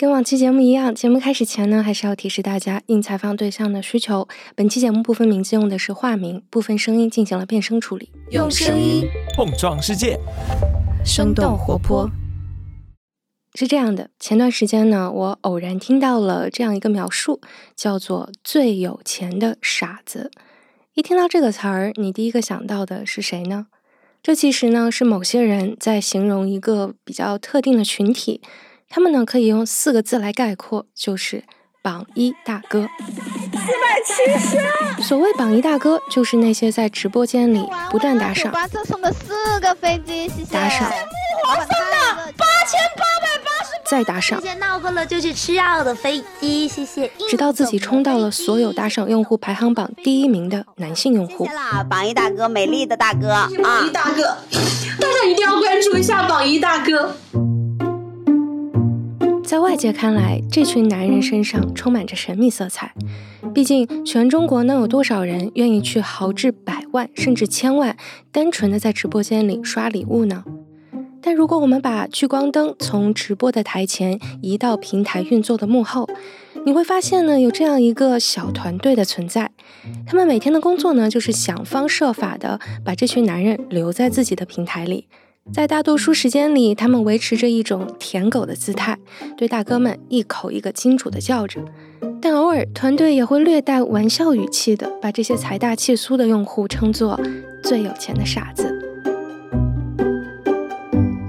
跟往期节目一样，节目开始前呢，还是要提示大家，应采访对象的需求，本期节目部分名字用的是化名，部分声音进行了变声处理。用声音碰撞世界，生动活泼。是这样的，前段时间呢，我偶然听到了这样一个描述，叫做“最有钱的傻子”。一听到这个词儿，你第一个想到的是谁呢？这其实呢，是某些人在形容一个比较特定的群体。他们呢，可以用四个字来概括，就是榜一大哥。四百七十。所谓榜一大哥，就是那些在直播间里不断打赏。瓜色送的四个飞机，谢谢。打赏。我送的八千八百八十。再打赏。谢谢闹够了就去吃药的飞机，谢谢。直到自己冲到了所有打赏用户排行榜第一名的男性用户。谢啦，榜一大哥，美丽的大哥啊！榜一大哥，大家一定要关注一下榜一大哥。在外界看来，这群男人身上充满着神秘色彩。毕竟，全中国能有多少人愿意去豪掷百万甚至千万，单纯的在直播间里刷礼物呢？但如果我们把聚光灯从直播的台前移到平台运作的幕后，你会发现呢，有这样一个小团队的存在。他们每天的工作呢，就是想方设法的把这群男人留在自己的平台里。在大多数时间里，他们维持着一种舔狗的姿态，对大哥们一口一个金主的叫着。但偶尔，团队也会略带玩笑语气的把这些财大气粗的用户称作“最有钱的傻子”。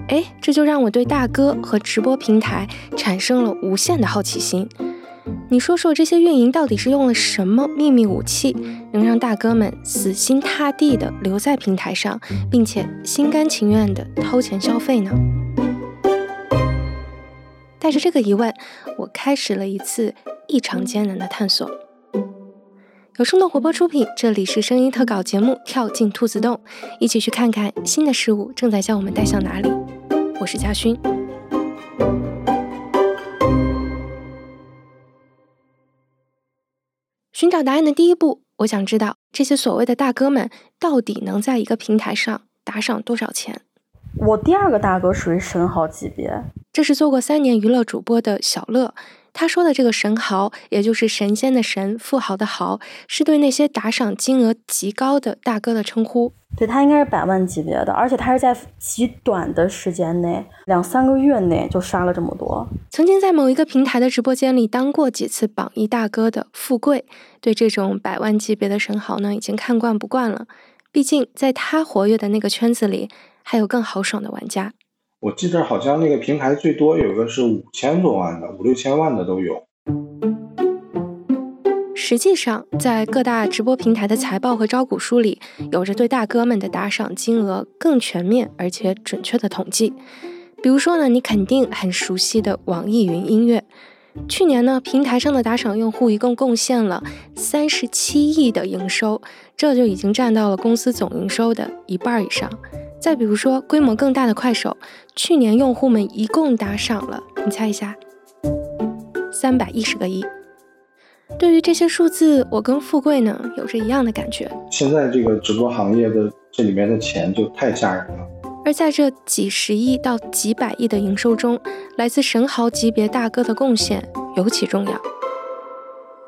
哎，这就让我对大哥和直播平台产生了无限的好奇心。你说说，这些运营到底是用了什么秘密武器，能让大哥们死心塌地的留在平台上，并且心甘情愿的掏钱消费呢？带着这个疑问，我开始了一次异常艰难的探索。有生动活泼出品，这里是声音特稿节目《跳进兔子洞》，一起去看看新的事物正在将我们带向哪里。我是嘉勋。寻找答案的第一步，我想知道这些所谓的大哥们到底能在一个平台上打赏多少钱。我第二个大哥属于神豪级别，这是做过三年娱乐主播的小乐。他说的这个神豪，也就是神仙的神，富豪的豪，是对那些打赏金额极高的大哥的称呼。对他应该是百万级别的，而且他是在极短的时间内，两三个月内就刷了这么多。曾经在某一个平台的直播间里当过几次榜一大哥的富贵，对这种百万级别的神豪呢，已经看惯不惯了。毕竟在他活跃的那个圈子里，还有更豪爽的玩家。我记得好像那个平台最多有个是五千多万的，五六千万的都有。实际上，在各大直播平台的财报和招股书里，有着对大哥们的打赏金额更全面而且准确的统计。比如说呢，你肯定很熟悉的网易云音乐，去年呢，平台上的打赏用户一共贡献了三十七亿的营收，这就已经占到了公司总营收的一半以上。再比如说，规模更大的快手，去年用户们一共打赏了，你猜一下，三百一十个亿。对于这些数字，我跟富贵呢有着一样的感觉。现在这个直播行业的这里面的钱就太吓人了。而在这几十亿到几百亿的营收中，来自神豪级别大哥的贡献尤其重要。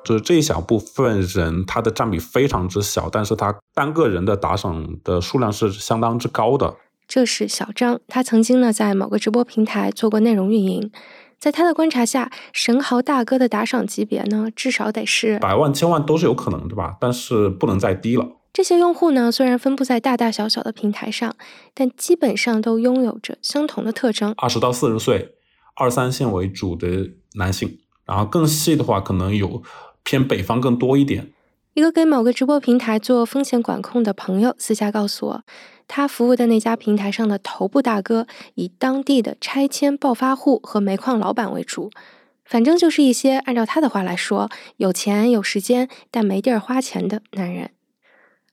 就是这一小部分人，他的占比非常之小，但是他单个人的打赏的数量是相当之高的。这是小张，他曾经呢在某个直播平台做过内容运营，在他的观察下，神豪大哥的打赏级别呢，至少得是百万、千万都是有可能对吧，但是不能再低了。这些用户呢，虽然分布在大大小小的平台上，但基本上都拥有着相同的特征：二十到四十岁，二三线为主的男性，然后更细的话，可能有。偏北方更多一点。一个给某个直播平台做风险管控的朋友私下告诉我，他服务的那家平台上的头部大哥以当地的拆迁暴发户和煤矿老板为主，反正就是一些按照他的话来说，有钱有时间但没地儿花钱的男人。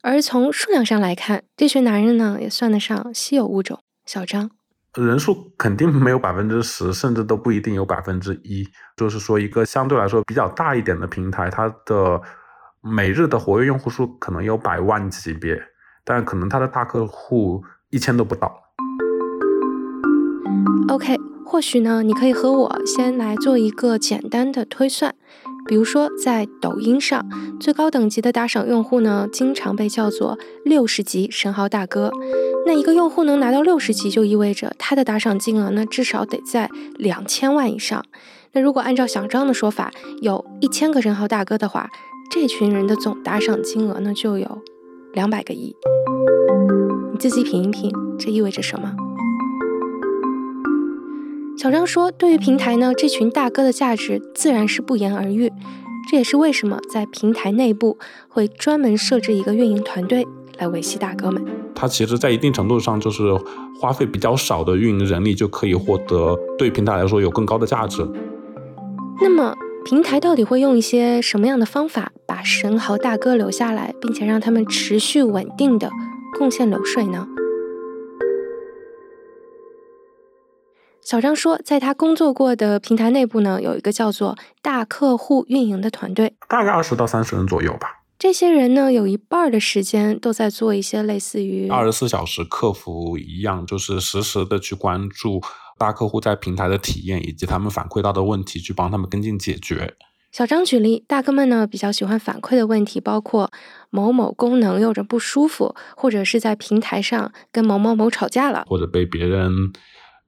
而从数量上来看，这群男人呢也算得上稀有物种。小张。人数肯定没有百分之十，甚至都不一定有百分之一。就是说，一个相对来说比较大一点的平台，它的每日的活跃用户数可能有百万级别，但可能他的大客户一千都不到。OK，或许呢，你可以和我先来做一个简单的推算。比如说，在抖音上，最高等级的打赏用户呢，经常被叫做六十级神豪大哥。那一个用户能拿到六十级，就意味着他的打赏金额呢，至少得在两千万以上。那如果按照小张的说法，有一千个神豪大哥的话，这群人的总打赏金额呢，就有两百个亿。你自己品一品，这意味着什么？小张说：“对于平台呢，这群大哥的价值自然是不言而喻。这也是为什么在平台内部会专门设置一个运营团队来维系大哥们。他其实，在一定程度上，就是花费比较少的运营人力就可以获得对平台来说有更高的价值。那么，平台到底会用一些什么样的方法把神豪大哥留下来，并且让他们持续稳定的贡献流水呢？”小张说，在他工作过的平台内部呢，有一个叫做大客户运营的团队，大概二十到三十人左右吧。这些人呢，有一半的时间都在做一些类似于二十四小时客服一样，就是实时的去关注大客户在平台的体验，以及他们反馈到的问题，去帮他们跟进解决。小张举例，大哥们呢比较喜欢反馈的问题，包括某某功能有着不舒服，或者是在平台上跟某某某吵架了，或者被别人。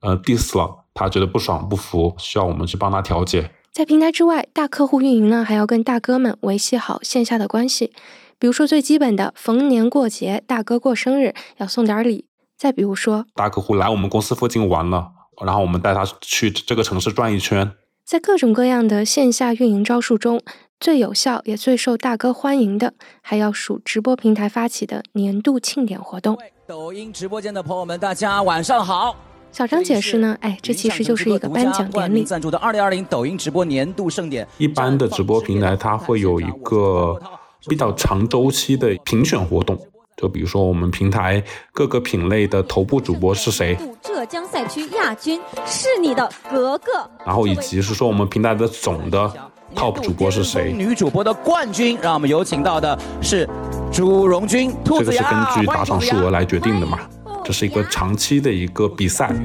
呃，diss 了，他觉得不爽不服，需要我们去帮他调解。在平台之外，大客户运营呢，还要跟大哥们维系好线下的关系。比如说最基本的，逢年过节，大哥过生日要送点礼。再比如说，大客户来我们公司附近玩了，然后我们带他去这个城市转一圈。在各种各样的线下运营招数中，最有效也最受大哥欢迎的，还要数直播平台发起的年度庆典活动。抖音直播间的朋友们，大家晚上好。小张解释呢，哎，这其实就是一个颁奖典礼。赞助的二零二零抖音直播年度盛典。一般的直播平台它会有一个比较长周期的评选活动，就比如说我们平台各个品类的头部主播是谁。浙江赛区亚军是你的格格。然后以及是说我们平台的总的 top 主播是谁。女主播的冠军，让我们有请到的是朱荣军。这个是根据打赏数额来决定的嘛？这是一个长期的一个比赛，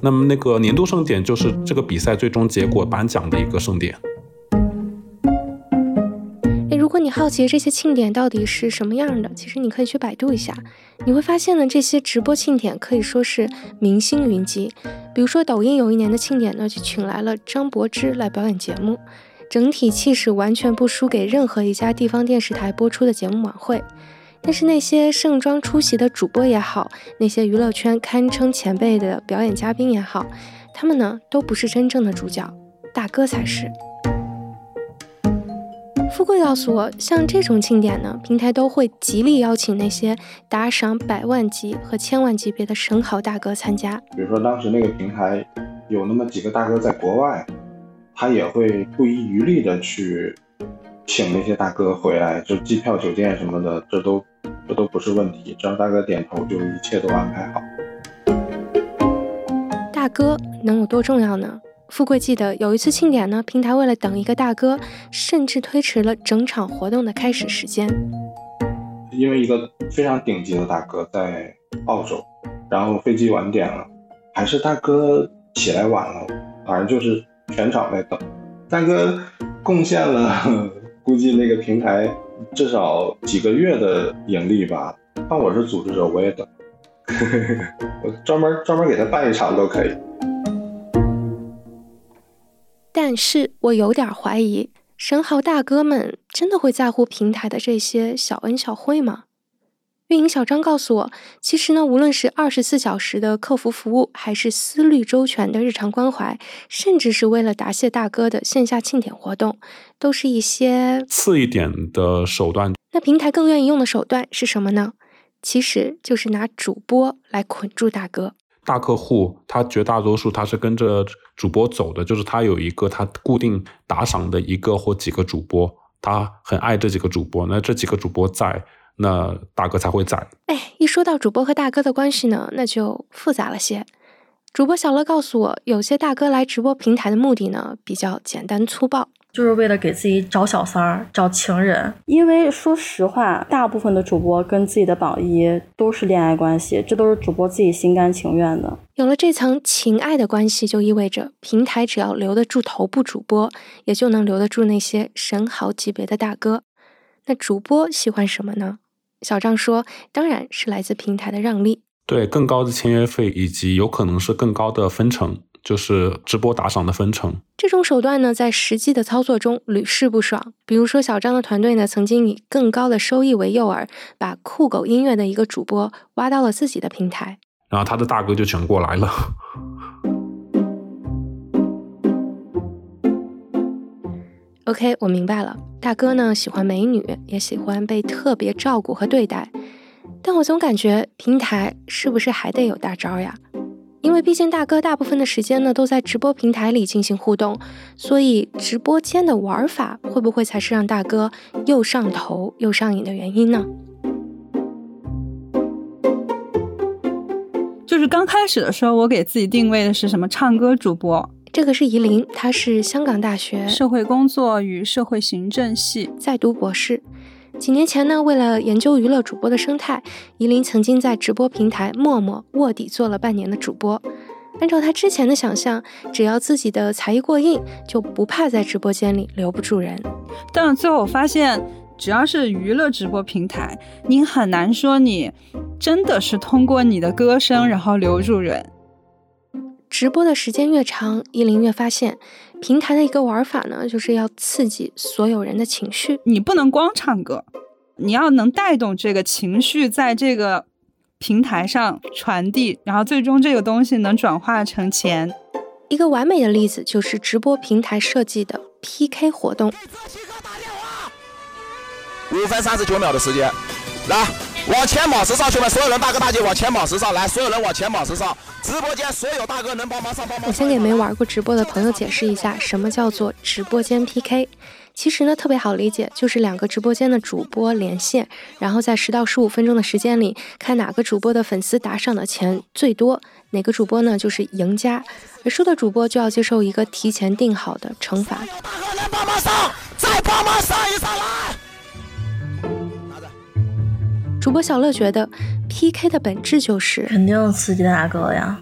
那么那个年度盛典就是这个比赛最终结果颁奖的一个盛典。如果你好奇这些庆典到底是什么样的，其实你可以去百度一下，你会发现呢，这些直播庆典可以说是明星云集。比如说抖音有一年的庆典呢，就请来了张柏芝来表演节目，整体气势完全不输给任何一家地方电视台播出的节目晚会。但是那些盛装出席的主播也好，那些娱乐圈堪称前辈的表演嘉宾也好，他们呢都不是真正的主角，大哥才是。富贵告诉我，像这种庆典呢，平台都会极力邀请那些打赏百万级和千万级别的神豪大哥参加。比如说当时那个平台有那么几个大哥在国外，他也会不遗余力的去请那些大哥回来，就机票、酒店什么的，这都。这都不是问题，只要大哥点头，就一切都安排好。大哥能有多重要呢？富贵记得有一次庆典呢，平台为了等一个大哥，甚至推迟了整场活动的开始时间。因为一个非常顶级的大哥在澳洲，然后飞机晚点了，还是大哥起来晚了，反正就是全场在等。大哥贡献了，估计那个平台。至少几个月的盈利吧。那我是组织者，我也等。我专门专门给他办一场都可以。但是我有点怀疑，神豪大哥们真的会在乎平台的这些小恩小惠吗？运营小张告诉我，其实呢，无论是二十四小时的客服服务，还是思虑周全的日常关怀，甚至是为了答谢大哥的线下庆典活动，都是一些次一点的手段。那平台更愿意用的手段是什么呢？其实就是拿主播来捆住大哥。大客户他绝大多数他是跟着主播走的，就是他有一个他固定打赏的一个或几个主播，他很爱这几个主播，那这几个主播在。那大哥才会在。哎，一说到主播和大哥的关系呢，那就复杂了些。主播小乐告诉我，有些大哥来直播平台的目的呢，比较简单粗暴，就是为了给自己找小三儿、找情人。因为说实话，大部分的主播跟自己的榜一都是恋爱关系，这都是主播自己心甘情愿的。有了这层情爱的关系，就意味着平台只要留得住头部主播，也就能留得住那些神豪级别的大哥。那主播喜欢什么呢？小张说，当然是来自平台的让利。对，更高的签约费以及有可能是更高的分成。就是直播打赏的分成，这种手段呢，在实际的操作中屡试不爽。比如说，小张的团队呢，曾经以更高的收益为诱饵，把酷狗音乐的一个主播挖到了自己的平台，然后他的大哥就全过来了。OK，我明白了，大哥呢喜欢美女，也喜欢被特别照顾和对待，但我总感觉平台是不是还得有大招呀？因为毕竟大哥大部分的时间呢都在直播平台里进行互动，所以直播间的玩法会不会才是让大哥又上头又上瘾的原因呢？就是刚开始的时候，我给自己定位的是什么唱歌主播，这个是怡琳，她是香港大学社会工作与社会行政系在读博士。几年前呢，为了研究娱乐主播的生态，依林曾经在直播平台陌陌卧底做了半年的主播。按照他之前的想象，只要自己的才艺过硬，就不怕在直播间里留不住人。但最后我发现，只要是娱乐直播平台，你很难说你真的是通过你的歌声然后留住人。直播的时间越长，依林越发现。平台的一个玩法呢，就是要刺激所有人的情绪。你不能光唱歌，你要能带动这个情绪在这个平台上传递，然后最终这个东西能转化成钱。一个完美的例子就是直播平台设计的 PK 活动。五分三十九秒的时间，来往前跑十上，兄弟们，所有人大哥大姐往前跑十上，来，所有人往前跑十上。直播间所有大哥能帮忙上帮忙。我先给没玩过直播的朋友解释一下，什么叫做直播间 PK。其实呢，特别好理解，就是两个直播间的主播连线，然后在十到十五分钟的时间里，看哪个主播的粉丝打赏的钱最多，哪个主播呢就是赢家，而输的主播就要接受一个提前定好的惩罚。大哥能帮忙上，主播小乐觉得，PK 的本质就是肯定刺激大哥呀。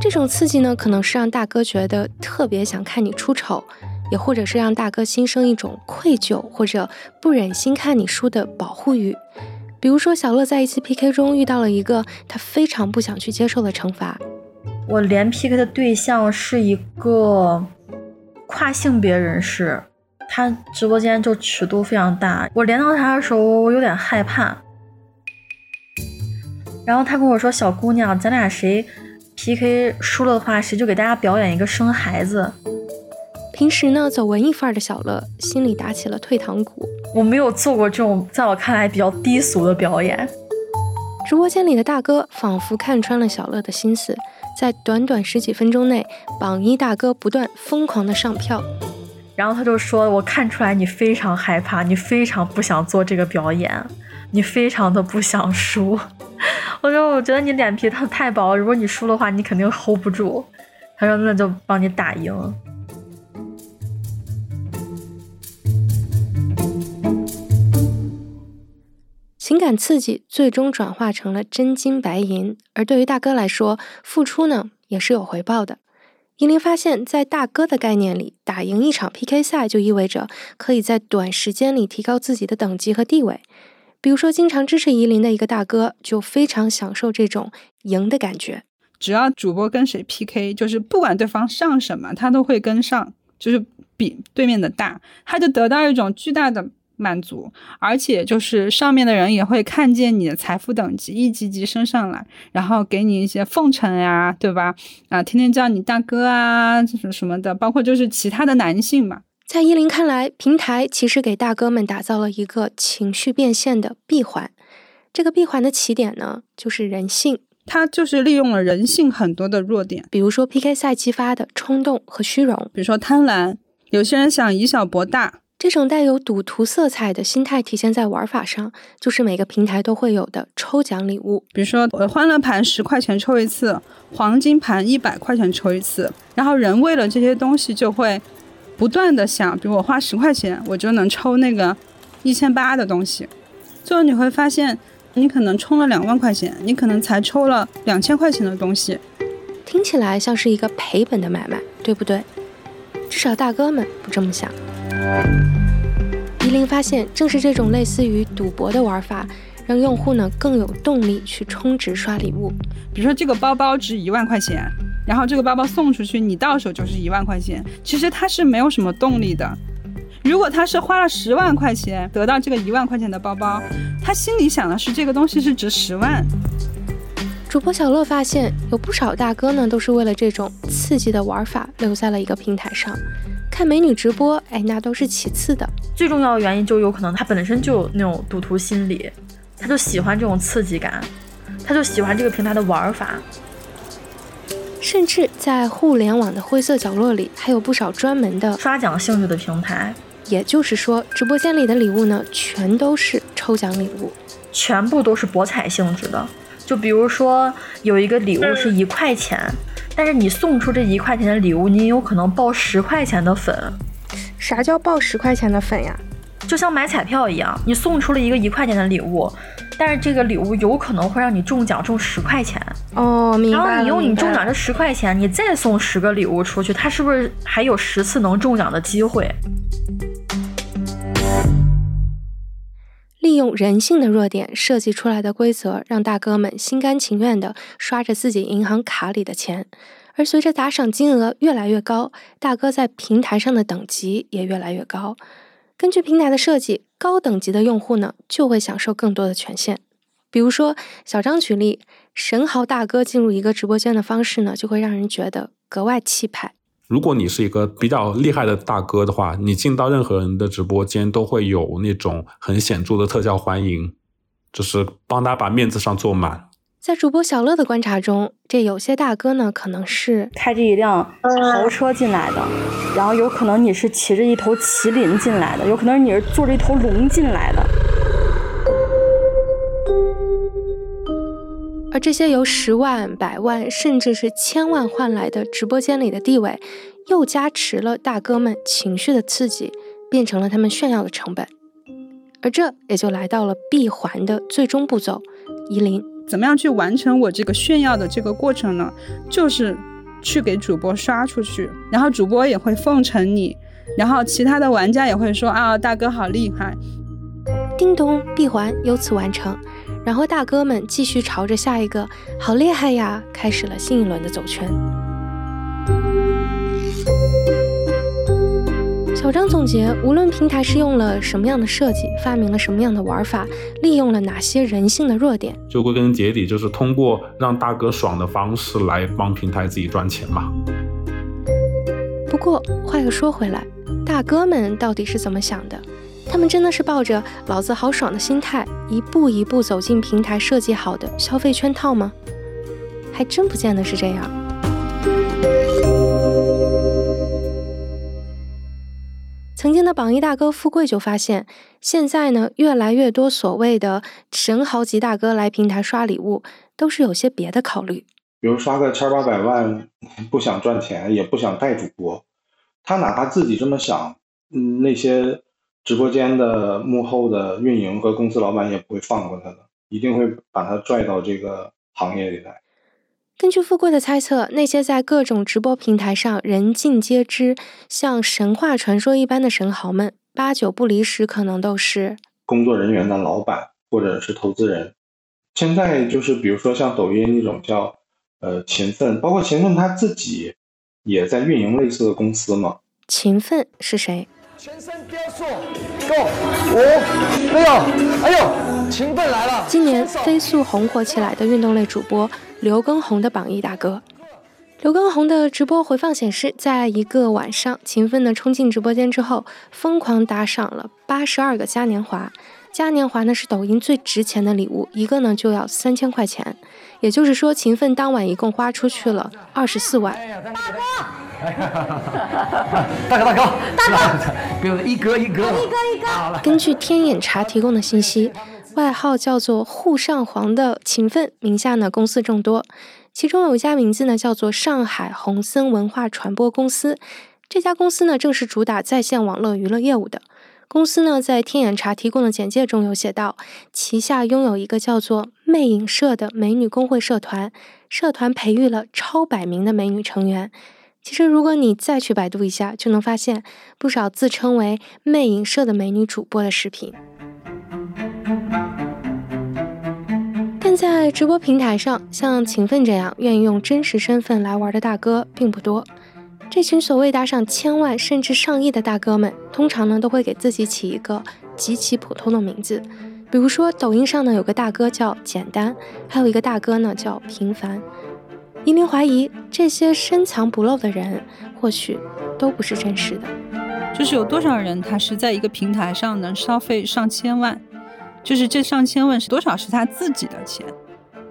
这种刺激呢，可能是让大哥觉得特别想看你出丑，也或者是让大哥心生一种愧疚或者不忍心看你输的保护欲。比如说，小乐在一次 PK 中遇到了一个他非常不想去接受的惩罚。我连 PK 的对象是一个跨性别人士。他直播间就尺度非常大，我连到他的时候，我有点害怕。然后他跟我说：“小姑娘，咱俩谁 PK 输了的话，谁就给大家表演一个生孩子。”平时呢，走文艺范儿的小乐心里打起了退堂鼓。我没有做过这种在我看来比较低俗的表演。直播间里的大哥仿佛看穿了小乐的心思，在短短十几分钟内，榜一大哥不断疯狂的上票。然后他就说：“我看出来你非常害怕，你非常不想做这个表演，你非常的不想输。”我说：“我觉得你脸皮太太薄，如果你输的话，你肯定 hold 不住。”他说：“那就帮你打赢。”情感刺激最终转化成了真金白银，而对于大哥来说，付出呢也是有回报的。依林发现，在大哥的概念里，打赢一场 PK 赛就意味着可以在短时间里提高自己的等级和地位。比如说，经常支持依林的一个大哥，就非常享受这种赢的感觉。只要主播跟谁 PK，就是不管对方上什么，他都会跟上，就是比对面的大，他就得到一种巨大的。满足，而且就是上面的人也会看见你的财富等级一级级升上来，然后给你一些奉承呀，对吧？啊，天天叫你大哥啊，什么什么的，包括就是其他的男性嘛。在依林看来，平台其实给大哥们打造了一个情绪变现的闭环。这个闭环的起点呢，就是人性，它就是利用了人性很多的弱点，比如说 PK 赛激发的冲动和虚荣，比如说贪婪，有些人想以小博大。这种带有赌徒色彩的心态体现在玩法上，就是每个平台都会有的抽奖礼物。比如说，呃，欢乐盘十块钱抽一次，黄金盘一百块钱抽一次。然后人为了这些东西就会不断的想，比如我花十块钱，我就能抽那个一千八的东西。最后你会发现，你可能充了两万块钱，你可能才抽了两千块钱的东西。听起来像是一个赔本的买卖，对不对？至少大哥们不这么想。伊林发现，正是这种类似于赌博的玩法，让用户呢更有动力去充值刷礼物。比如说，这个包包值一万块钱，然后这个包包送出去，你到手就是一万块钱。其实他是没有什么动力的。如果他是花了十万块钱得到这个一万块钱的包包，他心里想的是这个东西是值十万。主播小乐发现，有不少大哥呢，都是为了这种刺激的玩法留在了一个平台上。看美女直播，哎，那都是其次的。最重要的原因就有可能他本身就有那种赌徒心理，他就喜欢这种刺激感，他就喜欢这个平台的玩法。甚至在互联网的灰色角落里，还有不少专门的刷奖性质的平台。也就是说，直播间里的礼物呢，全都是抽奖礼物，全部都是博彩性质的。就比如说，有一个礼物是一块钱，但是你送出这一块钱的礼物，你有可能爆十块钱的粉。啥叫爆十块钱的粉呀？就像买彩票一样，你送出了一个一块钱的礼物，但是这个礼物有可能会让你中奖中十块钱。哦，明白然后你用你中奖这十块钱，你再送十个礼物出去，它是不是还有十次能中奖的机会？利用人性的弱点设计出来的规则，让大哥们心甘情愿地刷着自己银行卡里的钱。而随着打赏金额越来越高，大哥在平台上的等级也越来越高。根据平台的设计，高等级的用户呢就会享受更多的权限。比如说，小张举例，神豪大哥进入一个直播间的方式呢，就会让人觉得格外气派。如果你是一个比较厉害的大哥的话，你进到任何人的直播间都会有那种很显著的特效欢迎，就是帮他把面子上做满。在主播小乐的观察中，这有些大哥呢，可能是开着一辆豪车进来的，然后有可能你是骑着一头麒麟进来的，有可能你是坐着一头龙进来的。而这些由十万、百万甚至是千万换来的直播间里的地位，又加持了大哥们情绪的刺激，变成了他们炫耀的成本。而这也就来到了闭环的最终步骤：夷陵。怎么样去完成我这个炫耀的这个过程呢？就是去给主播刷出去，然后主播也会奉承你，然后其他的玩家也会说啊，大哥好厉害。叮咚，闭环由此完成。然后大哥们继续朝着下一个“好厉害呀”开始了新一轮的走圈。小张总结：无论平台是用了什么样的设计，发明了什么样的玩法，利用了哪些人性的弱点，就归根结底就是通过让大哥爽的方式来帮平台自己赚钱嘛。不过话又说回来，大哥们到底是怎么想的？他们真的是抱着“老子好爽”的心态，一步一步走进平台设计好的消费圈套吗？还真不见得是这样。曾经的榜一大哥富贵就发现，现在呢，越来越多所谓的神豪级大哥来平台刷礼物，都是有些别的考虑。比如刷个千八百万，不想赚钱，也不想带主播，他哪怕自己这么想，嗯，那些直播间的幕后的运营和公司老板也不会放过他的，一定会把他拽到这个行业里来。根据富贵的猜测，那些在各种直播平台上人尽皆知、像神话传说一般的神豪们，八九不离十，可能都是工作人员的老板或者是投资人。现在就是比如说像抖音那种叫呃勤奋，包括勤奋他自己也在运营类似的公司嘛。勤奋是谁？全身雕塑，Go 五六，哎呦，勤奋来了！今年飞速红火起来的运动类主播。刘畊宏的榜一大哥，刘畊宏的直播回放显示，在一个晚上，勤奋的冲进直播间之后，疯狂打赏了八十二个嘉年华。嘉年华呢是抖音最值钱的礼物，一个呢就要三千块钱。也就是说，勤奋当晚一共花出去了二十四万。大哥，大哥大哥大哥，不用一哥一哥一哥一哥。根据天眼查提供的信息，外号叫做“沪上皇”的勤奋名下呢公司众多，其中有一家名字呢叫做上海宏森文化传播公司。这家公司呢正是主打在线网络娱乐业务的。公司呢在天眼查提供的简介中有写到，旗下拥有一个叫做“魅影社”的美女工会社团，社团培育了超百名的美女成员。其实，如果你再去百度一下，就能发现不少自称为“魅影社”的美女主播的视频。但在直播平台上，像勤奋这样愿意用真实身份来玩的大哥并不多。这群所谓打赏千万甚至上亿的大哥们，通常呢都会给自己起一个极其普通的名字，比如说抖音上呢有个大哥叫简单，还有一个大哥呢叫平凡。依琳怀疑这些深藏不露的人，或许都不是真实的。就是有多少人他是在一个平台上能消费上千万，就是这上千万是多少是他自己的钱？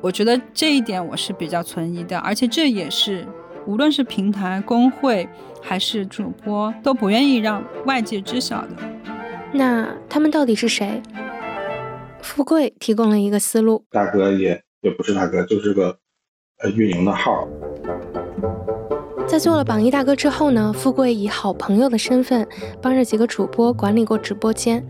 我觉得这一点我是比较存疑的，而且这也是。无论是平台、工会还是主播，都不愿意让外界知晓的。那他们到底是谁？富贵提供了一个思路：大哥也也不是大哥，就是个呃运营的号。在做了榜一大哥之后呢，富贵以好朋友的身份帮着几个主播管理过直播间。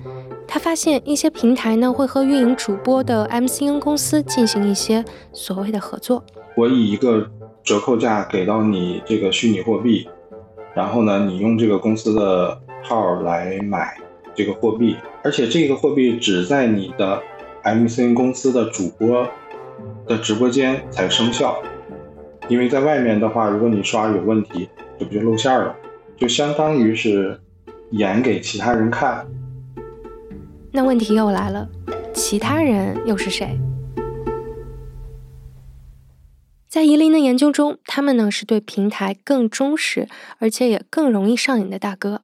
他发现一些平台呢会和运营主播的 MCN 公司进行一些所谓的合作。我以一个。折扣价给到你这个虚拟货币，然后呢，你用这个公司的号来买这个货币，而且这个货币只在你的 MCN 公司的主播的直播间才生效，因为在外面的话，如果你刷有问题，这不就露馅了？就相当于是演给其他人看。那问题又来了，其他人又是谁？在夷陵的研究中，他们呢是对平台更忠实，而且也更容易上瘾的大哥。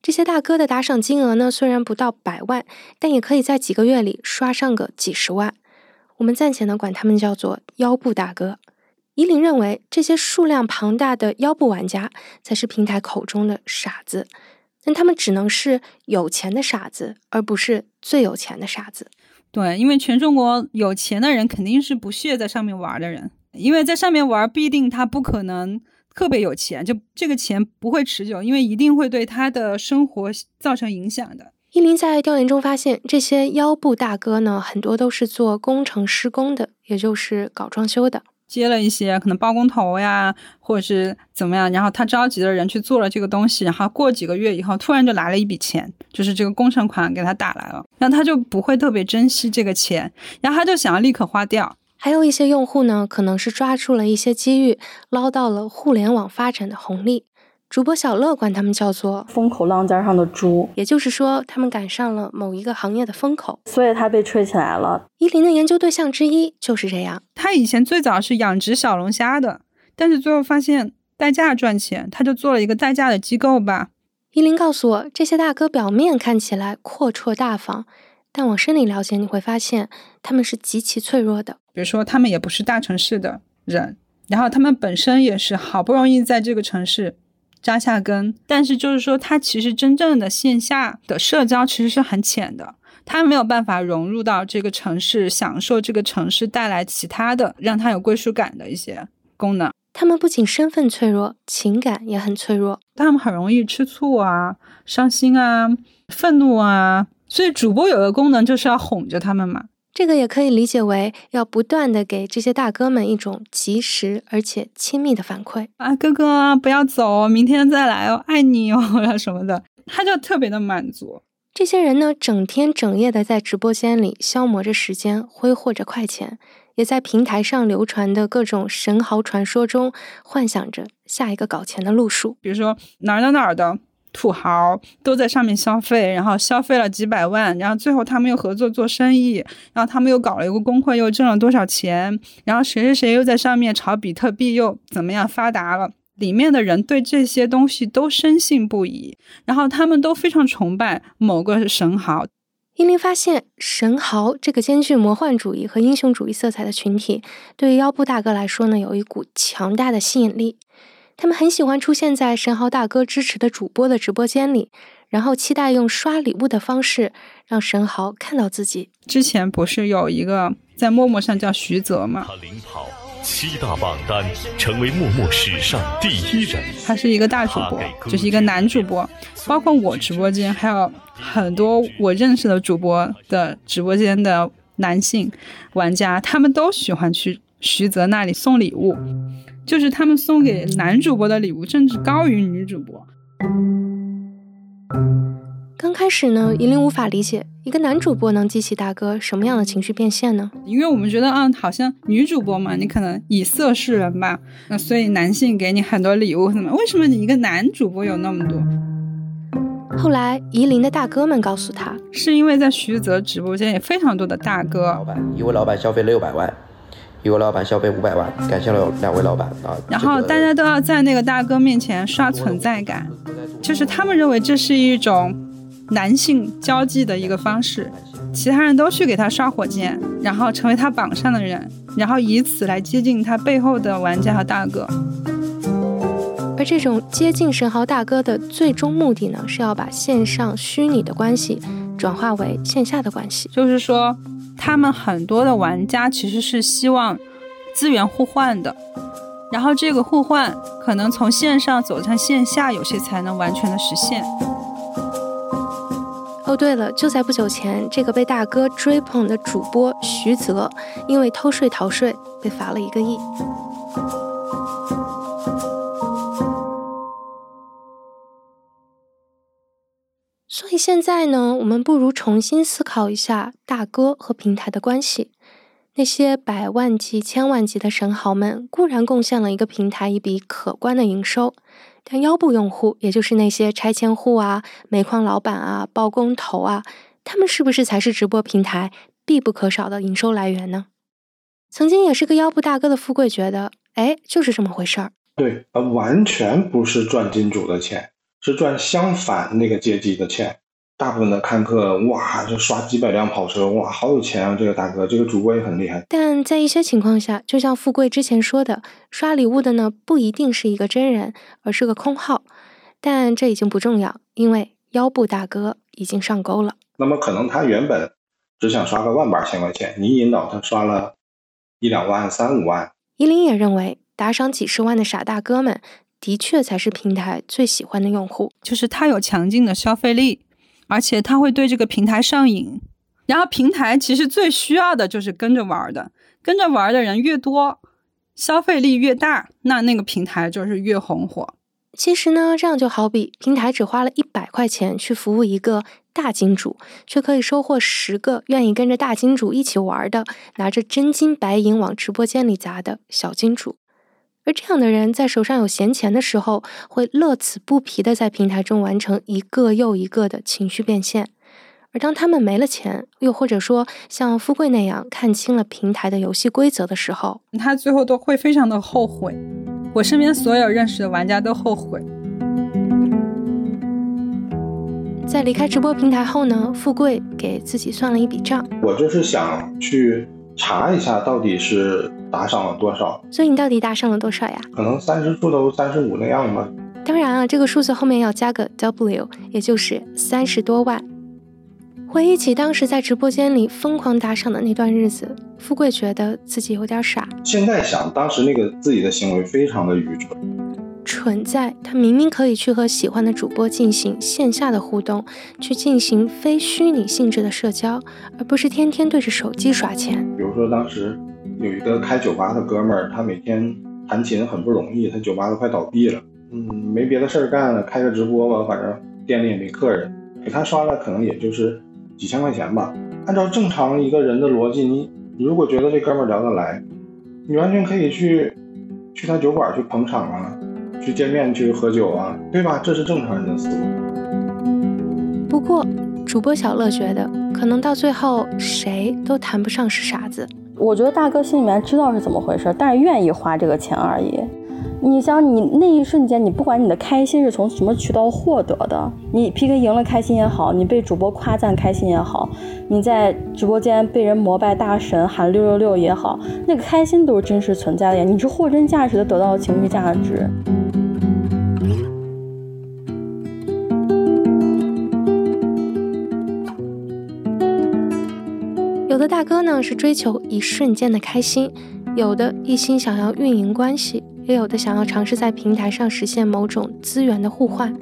这些大哥的打赏金额呢，虽然不到百万，但也可以在几个月里刷上个几十万。我们暂且呢管他们叫做腰部大哥。夷陵认为，这些数量庞大的腰部玩家才是平台口中的傻子，但他们只能是有钱的傻子，而不是最有钱的傻子。对，因为全中国有钱的人肯定是不屑在上面玩的人。因为在上面玩，必定他不可能特别有钱，就这个钱不会持久，因为一定会对他的生活造成影响的。依林在调研中发现，这些腰部大哥呢，很多都是做工程施工的，也就是搞装修的，接了一些可能包工头呀，或者是怎么样，然后他召集的人去做了这个东西，然后过几个月以后，突然就来了一笔钱，就是这个工程款给他打来了，然后他就不会特别珍惜这个钱，然后他就想要立刻花掉。还有一些用户呢，可能是抓住了一些机遇，捞到了互联网发展的红利。主播小乐管他们叫做风口浪尖上的猪，也就是说，他们赶上了某一个行业的风口，所以他被吹起来了。依林的研究对象之一就是这样。他以前最早是养殖小龙虾的，但是最后发现代驾赚钱，他就做了一个代驾的机构吧。依林告诉我，这些大哥表面看起来阔绰大方。但往深里了解，你会发现他们是极其脆弱的。比如说，他们也不是大城市的人，然后他们本身也是好不容易在这个城市扎下根，但是就是说，他其实真正的线下的社交其实是很浅的，他没有办法融入到这个城市，享受这个城市带来其他的让他有归属感的一些功能。他们不仅身份脆弱，情感也很脆弱，他们很容易吃醋啊、伤心啊、愤怒啊。所以主播有个功能就是要哄着他们嘛，这个也可以理解为要不断的给这些大哥们一种及时而且亲密的反馈啊，哥哥不要走，明天再来哦，爱你哦 什么的，他就特别的满足。这些人呢，整天整夜的在直播间里消磨着时间，挥霍着快钱，也在平台上流传的各种神豪传说中幻想着下一个搞钱的路数，比如说哪儿哪儿哪儿的。土豪都在上面消费，然后消费了几百万，然后最后他们又合作做生意，然后他们又搞了一个工会，又挣了多少钱，然后谁谁谁又在上面炒比特币，又怎么样发达了？里面的人对这些东西都深信不疑，然后他们都非常崇拜某个神豪。英林发现，神豪这个兼具魔幻主义和英雄主义色彩的群体，对于腰部大哥来说呢，有一股强大的吸引力。他们很喜欢出现在神豪大哥支持的主播的直播间里，然后期待用刷礼物的方式让神豪看到自己。之前不是有一个在陌陌上叫徐泽吗？他领跑七大榜单，成为陌陌史上第一人。他是一个大主播，就是一个男主播，包括我直播间还有很多我认识的主播的直播间的男性玩家，他们都喜欢去徐泽那里送礼物。就是他们送给男主播的礼物，甚至高于女主播。刚开始呢，银铃无法理解一个男主播能激起大哥什么样的情绪变现呢？因为我们觉得，啊，好像女主播嘛，你可能以色示人吧，那所以男性给你很多礼物，什么？为什么你一个男主播有那么多？后来，夷陵的大哥们告诉他，是因为在徐泽直播间有非常多的大哥。老板，一位老板消费六百万。一位老板消费五百万，感谢了两位老板啊。然后大家都要在那个大哥面前刷存在感，就是他们认为这是一种男性交际的一个方式。其他人都去给他刷火箭，然后成为他榜上的人，然后以此来接近他背后的玩家和大哥。而这种接近神豪大哥的最终目的呢，是要把线上虚拟的关系转化为线下的关系，就是说。他们很多的玩家其实是希望资源互换的，然后这个互换可能从线上走向线下，有些才能完全的实现。哦，对了，就在不久前，这个被大哥追捧的主播徐泽，因为偷税逃税被罚了一个亿。所以现在呢，我们不如重新思考一下大哥和平台的关系。那些百万级、千万级的神豪们固然贡献了一个平台一笔可观的营收，但腰部用户，也就是那些拆迁户啊、煤矿老板啊、包工头啊，他们是不是才是直播平台必不可少的营收来源呢？曾经也是个腰部大哥的富贵觉得，哎，就是这么回事儿。对，呃，完全不是赚金主的钱。是赚相反那个阶级的钱，大部分的看客哇，就刷几百辆跑车，哇，好有钱啊！这个大哥，这个主播也很厉害。但在一些情况下，就像富贵之前说的，刷礼物的呢不一定是一个真人，而是个空号。但这已经不重要，因为腰部大哥已经上钩了。那么可能他原本只想刷个万把千块钱，你引导他刷了一两万、三五万。依林也认为，打赏几十万的傻大哥们。的确才是平台最喜欢的用户，就是他有强劲的消费力，而且他会对这个平台上瘾。然后平台其实最需要的就是跟着玩的，跟着玩的人越多，消费力越大，那那个平台就是越红火。其实呢，这样就好比平台只花了一百块钱去服务一个大金主，却可以收获十个愿意跟着大金主一起玩的，拿着真金白银往直播间里砸的小金主。而这样的人在手上有闲钱的时候，会乐此不疲的在平台中完成一个又一个的情绪变现；而当他们没了钱，又或者说像富贵那样看清了平台的游戏规则的时候，他最后都会非常的后悔。我身边所有认识的玩家都后悔。在离开直播平台后呢，富贵给自己算了一笔账，我就是想去查一下到底是。打赏了多少？所以你到底打赏了多少呀？可能三十出头、三十五那样吧。当然啊，这个数字后面要加个 W，也就是三十多万。回忆起当时在直播间里疯狂打赏的那段日子，富贵觉得自己有点傻。现在想，当时那个自己的行为非常的愚蠢。蠢在他明明可以去和喜欢的主播进行线下的互动，去进行非虚拟性质的社交，而不是天天对着手机刷钱。比如说当时。有一个开酒吧的哥们儿，他每天弹琴很不容易，他酒吧都快倒闭了。嗯，没别的事儿干了，开个直播吧，反正店里也没客人，给他刷了可能也就是几千块钱吧。按照正常一个人的逻辑，你你如果觉得这哥们儿聊得来，你完全可以去去他酒馆去捧场啊，去见面去喝酒啊，对吧？这是正常人的思路。不过，主播小乐觉得，可能到最后谁都谈不上是傻子。我觉得大哥心里面知道是怎么回事，但是愿意花这个钱而已。你想，你那一瞬间，你不管你的开心是从什么渠道获得的，你 PK 赢了开心也好，你被主播夸赞开心也好，你在直播间被人膜拜大神喊六六六也好，那个开心都是真实存在的呀，你是货真价实的得到了情绪价值。大哥呢是追求一瞬间的开心，有的一心想要运营关系，也有的想要尝试在平台上实现某种资源的互换。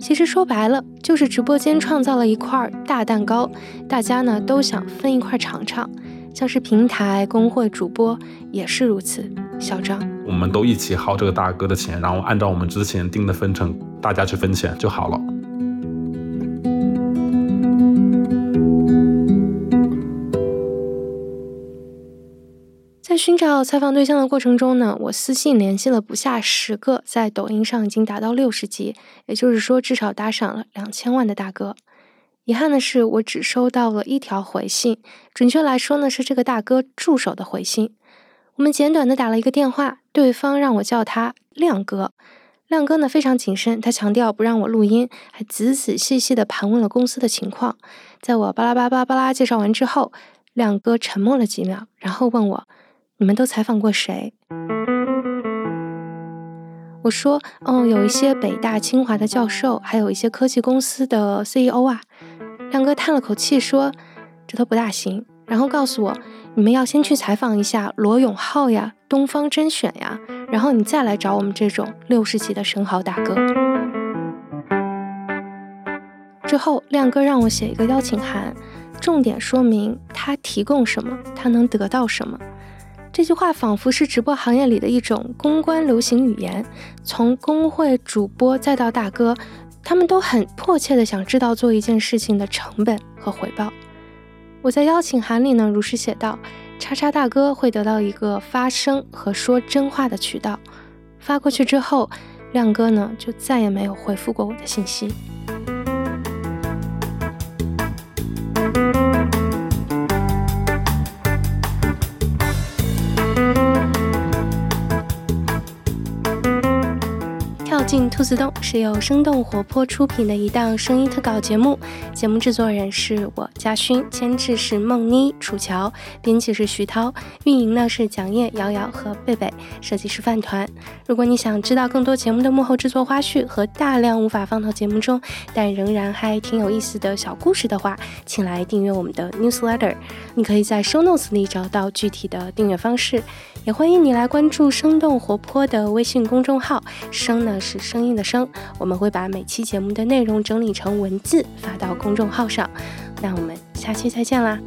其实说白了，就是直播间创造了一块大蛋糕，大家呢都想分一块尝尝。像是平台、工会、主播也是如此。小张，我们都一起薅这个大哥的钱，然后按照我们之前定的分成，大家去分钱就好了。寻找采访对象的过程中呢，我私信联系了不下十个，在抖音上已经达到六十级，也就是说至少打赏了两千万的大哥。遗憾的是，我只收到了一条回信，准确来说呢，是这个大哥助手的回信。我们简短的打了一个电话，对方让我叫他亮哥。亮哥呢非常谨慎，他强调不让我录音，还仔仔细细的盘问了公司的情况。在我巴拉巴拉巴拉介绍完之后，亮哥沉默了几秒，然后问我。你们都采访过谁？我说，哦，有一些北大、清华的教授，还有一些科技公司的 CEO 啊。亮哥叹了口气说：“这都不大行。”然后告诉我，你们要先去采访一下罗永浩呀、东方甄选呀，然后你再来找我们这种六十级的生蚝大哥。之后，亮哥让我写一个邀请函，重点说明他提供什么，他能得到什么。这句话仿佛是直播行业里的一种公关流行语言，从工会主播再到大哥，他们都很迫切的想知道做一件事情的成本和回报。我在邀请函里呢，如实写道：叉叉大哥会得到一个发声和说真话的渠道。发过去之后，亮哥呢就再也没有回复过我的信息。进兔子洞是由生动活泼出品的一档声音特稿节目，节目制作人是我嘉勋，监制是梦妮、楚乔，编辑是徐涛，运营呢是蒋叶、瑶瑶和贝贝，设计师饭团。如果你想知道更多节目的幕后制作花絮和大量无法放到节目中但仍然还挺有意思的小故事的话，请来订阅我们的 newsletter。你可以在 show notes 里找到具体的订阅方式。也欢迎你来关注生动活泼的微信公众号，声呢是声音的声，我们会把每期节目的内容整理成文字发到公众号上。那我们下期再见啦！